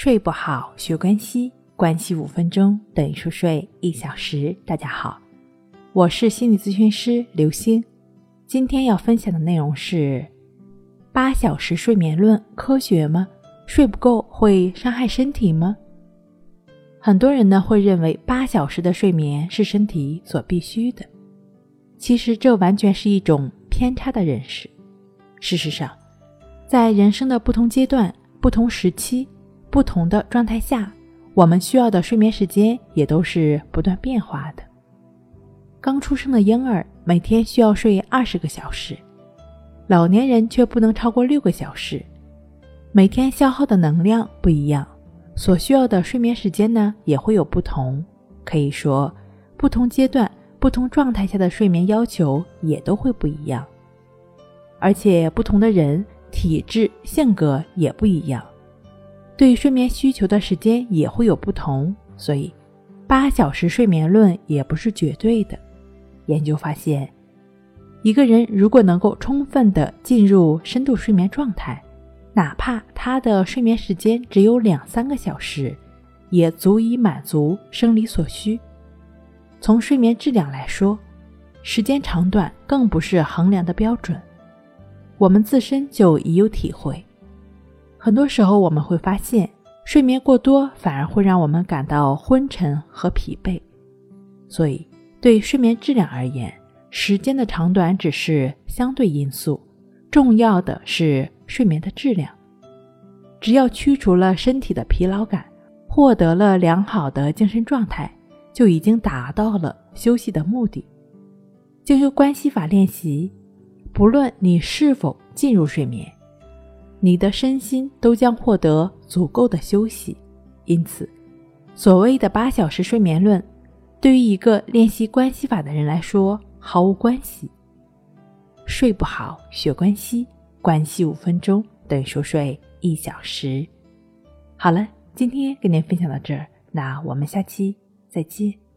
睡不好，学关西，关系五分钟等于熟睡一小时。大家好，我是心理咨询师刘星。今天要分享的内容是：八小时睡眠论科学吗？睡不够会伤害身体吗？很多人呢会认为八小时的睡眠是身体所必须的，其实这完全是一种偏差的认识。事实上，在人生的不同阶段、不同时期。不同的状态下，我们需要的睡眠时间也都是不断变化的。刚出生的婴儿每天需要睡二十个小时，老年人却不能超过六个小时。每天消耗的能量不一样，所需要的睡眠时间呢也会有不同。可以说，不同阶段、不同状态下的睡眠要求也都会不一样。而且，不同的人体质、性格也不一样。对睡眠需求的时间也会有不同，所以八小时睡眠论也不是绝对的。研究发现，一个人如果能够充分的进入深度睡眠状态，哪怕他的睡眠时间只有两三个小时，也足以满足生理所需。从睡眠质量来说，时间长短更不是衡量的标准，我们自身就已有体会。很多时候，我们会发现，睡眠过多反而会让我们感到昏沉和疲惫。所以，对睡眠质量而言，时间的长短只是相对因素，重要的是睡眠的质量。只要驱除了身体的疲劳感，获得了良好的精神状态，就已经达到了休息的目的。就由关系法练习，不论你是否进入睡眠。你的身心都将获得足够的休息，因此，所谓的八小时睡眠论，对于一个练习关系法的人来说毫无关系。睡不好学关系，关系五分钟等于熟睡一小时。好了，今天跟您分享到这儿，那我们下期再见。